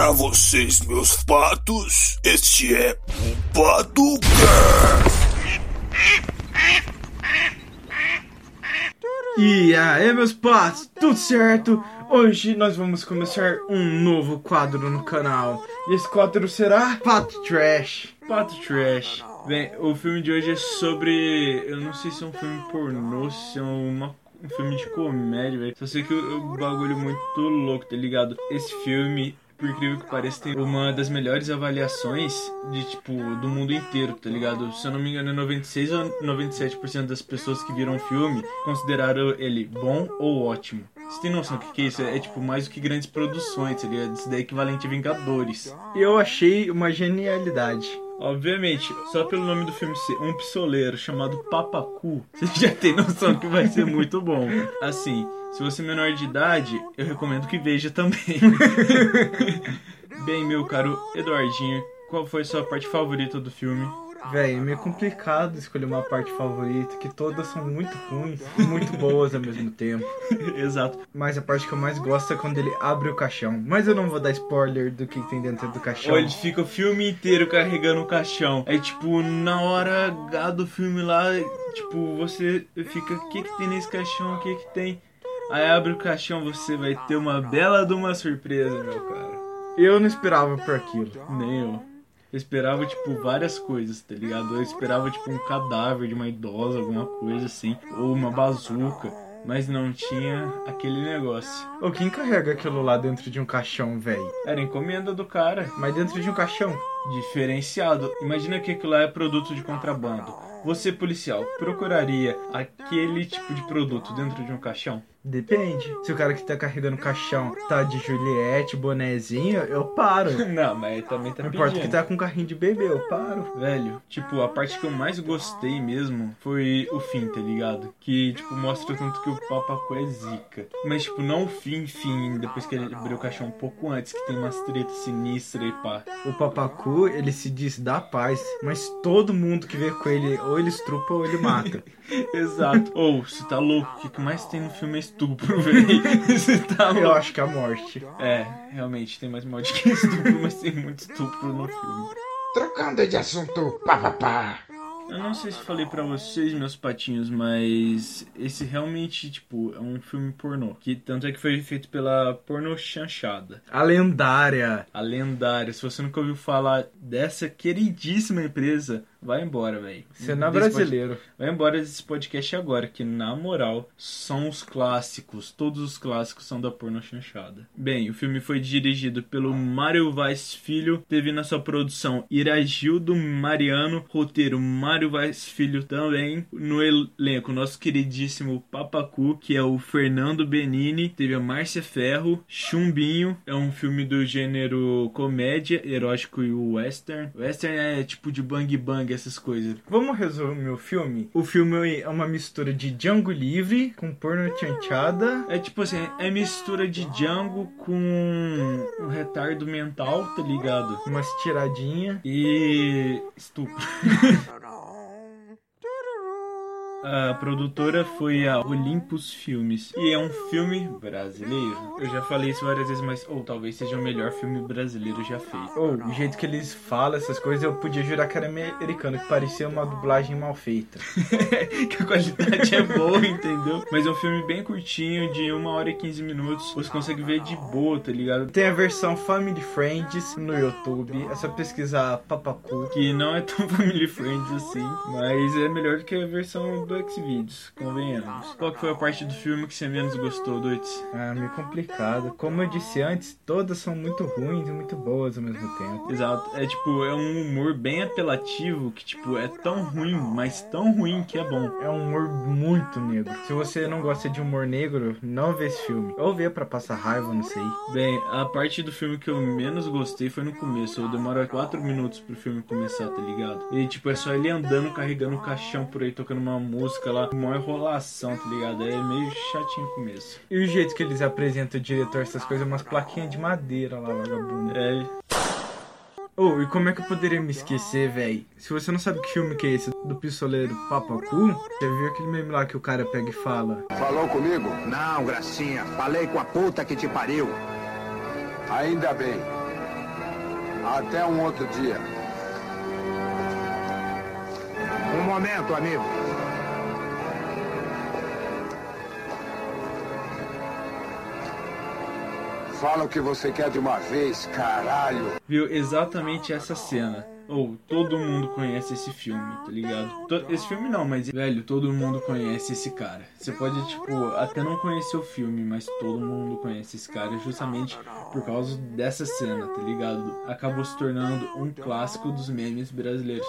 Pra vocês, meus patos, este é o Paducast. E aí, meus patos, tudo certo? Hoje nós vamos começar um novo quadro no canal. E esse quadro será Pato Trash. Pato Trash. Bem, o filme de hoje é sobre. Eu não sei se é um filme pornô, se é uma um filme de comédia, velho. Só sei que o, o bagulho é muito louco, tá ligado? Esse filme por incrível que pareça, tem uma das melhores avaliações de, tipo, do mundo inteiro, tá ligado? Se eu não me engano, 96 ou 97% das pessoas que viram o filme consideraram ele bom ou ótimo. Você tem noção do que, que é isso? É, tipo, mais do que grandes produções, tá? Isso daí é equivalente a Vingadores. Eu achei uma genialidade. Obviamente, só pelo nome do filme ser um pistoleiro chamado Papacu, você já tem noção que vai ser muito bom. Assim, se você é menor de idade, eu recomendo que veja também. Bem, meu caro Eduardinho, qual foi sua parte favorita do filme? Véi, é meio complicado escolher uma parte favorita, que todas são muito ruins e muito boas ao mesmo tempo. Exato. Mas a parte que eu mais gosto é quando ele abre o caixão. Mas eu não vou dar spoiler do que tem dentro do caixão. Ou ele fica o filme inteiro carregando o caixão. É tipo, na hora H do filme lá, tipo, você fica, o que que tem nesse caixão, o que que tem? Aí abre o caixão, você vai ter uma bela de uma surpresa, meu cara. Eu não esperava por aquilo. Nem eu. Eu esperava, tipo, várias coisas, tá ligado? Eu esperava, tipo, um cadáver de uma idosa, alguma coisa assim. Ou uma bazuca. Mas não tinha aquele negócio. Ô, quem carrega aquilo lá dentro de um caixão, véi? Era encomenda do cara. Mas dentro de um caixão. Diferenciado. Imagina que aquilo lá é produto de contrabando. Você, policial, procuraria aquele tipo de produto dentro de um caixão? Depende. Se o cara que tá carregando o caixão tá de Juliette, bonezinho, eu paro. Não, mas também tá Não importa que tá com carrinho de bebê, eu paro. Velho, tipo, a parte que eu mais gostei mesmo foi o fim, tá ligado? Que, tipo, mostra tanto que o papacu é zica. Mas, tipo, não o fim, fim, depois que ele abriu o caixão um pouco antes, que tem umas tretas sinistras e pá. O papacu, ele se diz da paz, mas todo mundo que vê com ele, ou ele estrupa ou ele mata. Exato. Ou, você tá louco, o que que mais tem no filme é estupro, velho. Você tá louco. eu acho que é a morte. É, realmente, tem mais morte que estupro, mas tem muito estupro no filme. Trocando de assunto, pá, pá, pá. Eu não sei se falei pra vocês, meus patinhos, mas esse realmente, tipo, é um filme pornô. Que tanto é que foi feito pela Porno Chanchada. A lendária. A lendária. Se você nunca ouviu falar dessa queridíssima empresa, vai embora, velho. Não é brasileiro. pod- Vai embora desse podcast agora, que na moral, são os clássicos. Todos os clássicos são da Porno Chanchada. Bem, o filme foi dirigido pelo Mário Vaz Filho. Teve na sua produção Iragildo Mariano. Roteiro Mário Vaz Filho também. No elenco, nosso queridíssimo Papacu, que é o Fernando Benini. Teve a Márcia Ferro. Chumbinho. É um filme do gênero comédia, erótico e western. Western é tipo de bang bang, essas coisas. Vamos resumir o filme? O filme é uma mistura de Django Livre com porno chanchada. É tipo assim, é mistura de Django com um retardo mental, tá ligado? Umas tiradinhas. E estupro. A produtora foi a Olympus Filmes. E é um filme brasileiro. Eu já falei isso várias vezes, mas ou talvez seja o melhor filme brasileiro já feito. Ou, o jeito que eles falam essas coisas, eu podia jurar que era americano, que parecia uma dublagem mal feita. que a qualidade é boa, entendeu? Mas é um filme bem curtinho, de 1 hora e 15 minutos. Você consegue ver de boa, tá ligado? Tem a versão Family Friends no YouTube. É só pesquisar Papacu. Que não é tão family friendly assim, mas é melhor do que a versão do Xvideos, convenhamos. Qual foi a parte do filme que você menos gostou, Duitz? Ah, meio complicado. Como eu disse antes, todas são muito ruins e muito boas ao mesmo tempo. Exato, é tipo, é um humor bem apelativo que, tipo, é tão ruim, mas tão ruim que é bom. É um humor muito negro. Se você não gosta de humor negro, não vê esse filme. Ou vê pra passar raiva, não sei. Bem, a parte do filme que eu menos gostei foi no começo. Demora 4 minutos pro filme começar, tá ligado? E tipo, é só ele andando, carregando o caixão por aí, tocando uma música lá, uma enrolação, tá ligado? É meio chatinho o começo. E o jeito que eles apresentam o diretor, essas coisas, umas plaquinhas de madeira lá, vagabundo. É, Oh, e como é que eu poderia me esquecer, véi? Se você não sabe que filme que é esse do pistoleiro Papacu, você viu aquele meme lá que o cara pega e fala? Falou comigo? Não, Gracinha, falei com a puta que te pariu. Ainda bem. Até um outro dia. Um momento, amigo. Fala o que você quer de uma vez, caralho. Viu exatamente essa cena. Ou todo mundo conhece esse filme, tá ligado? To- Esse filme não, mas velho, todo mundo conhece esse cara. Você pode, tipo, até não conhecer o filme, mas todo mundo conhece esse cara justamente por causa dessa cena, tá ligado? Acabou se tornando um clássico dos memes brasileiros.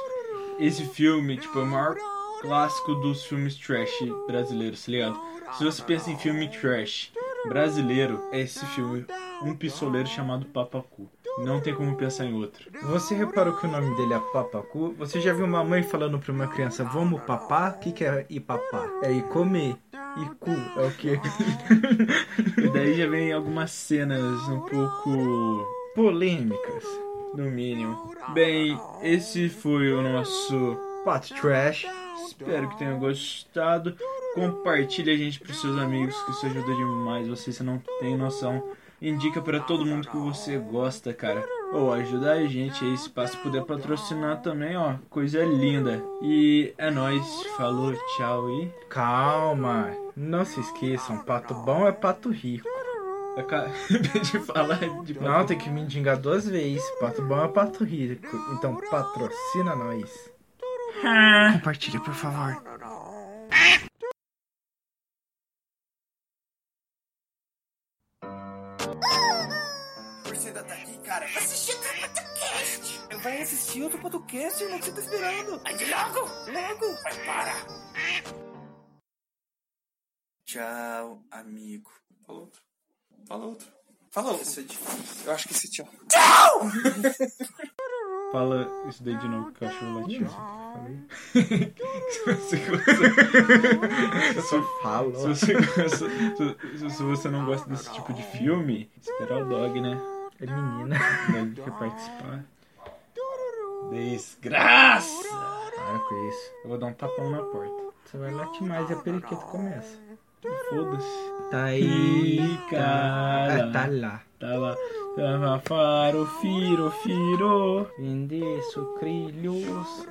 Esse filme, tipo, é o maior clássico dos filmes trash brasileiros, tá ligado? Se você pensa em filme trash brasileiro, é esse filme, Um Pistoleiro chamado Papacu. Não tem como pensar em outro. Você reparou que o nome dele é Papacu? Você já viu uma mãe falando pra uma criança, vamos papar? O que, que é ir papar? É ir comer. E cu é o que? E daí já vem algumas cenas um pouco Polêmicas. no mínimo. Bem, esse foi o nosso. Pato Trash. Espero que tenham gostado. Compartilhe a gente pros seus amigos, que isso ajuda demais. Você, se não tem noção, indica pra todo mundo que você gosta, cara. Ou ajuda a gente aí, se passa puder patrocinar também, ó. Coisa linda. E é nóis. Falou, tchau e. Calma. Não se esqueçam, pato bom é pato rico. Acabei de falar de Não, tem que me indicar duas vezes. Pato bom é pato rico. Então patrocina nós. Compartilha, por favor. Você ainda tá aqui, cara? Assistir outro podcast. Vai assistir outro podcast, irmão, que você tá esperando. Aí logo. Logo. Vai, para. Tchau, amigo. Fala outro. Fala outro. Fala outro. Isso é difícil. Eu acho que esse tchau. Fala isso daí de novo, eu acho latinho. se você gosta. Eu só falo. Se você, gosta, se você não gosta desse tipo de filme, espera o dog, né? É menina. Quer participar. Desgraça! Para com isso. Eu vou dar um tapão na porta. Você vai latir mais e a periquita começa. Foda-se. Tá aí, Ih, cara. Ah, tá lá. Tá lá. Tá lá, Faro, firo, firo. Vender sucrilhos.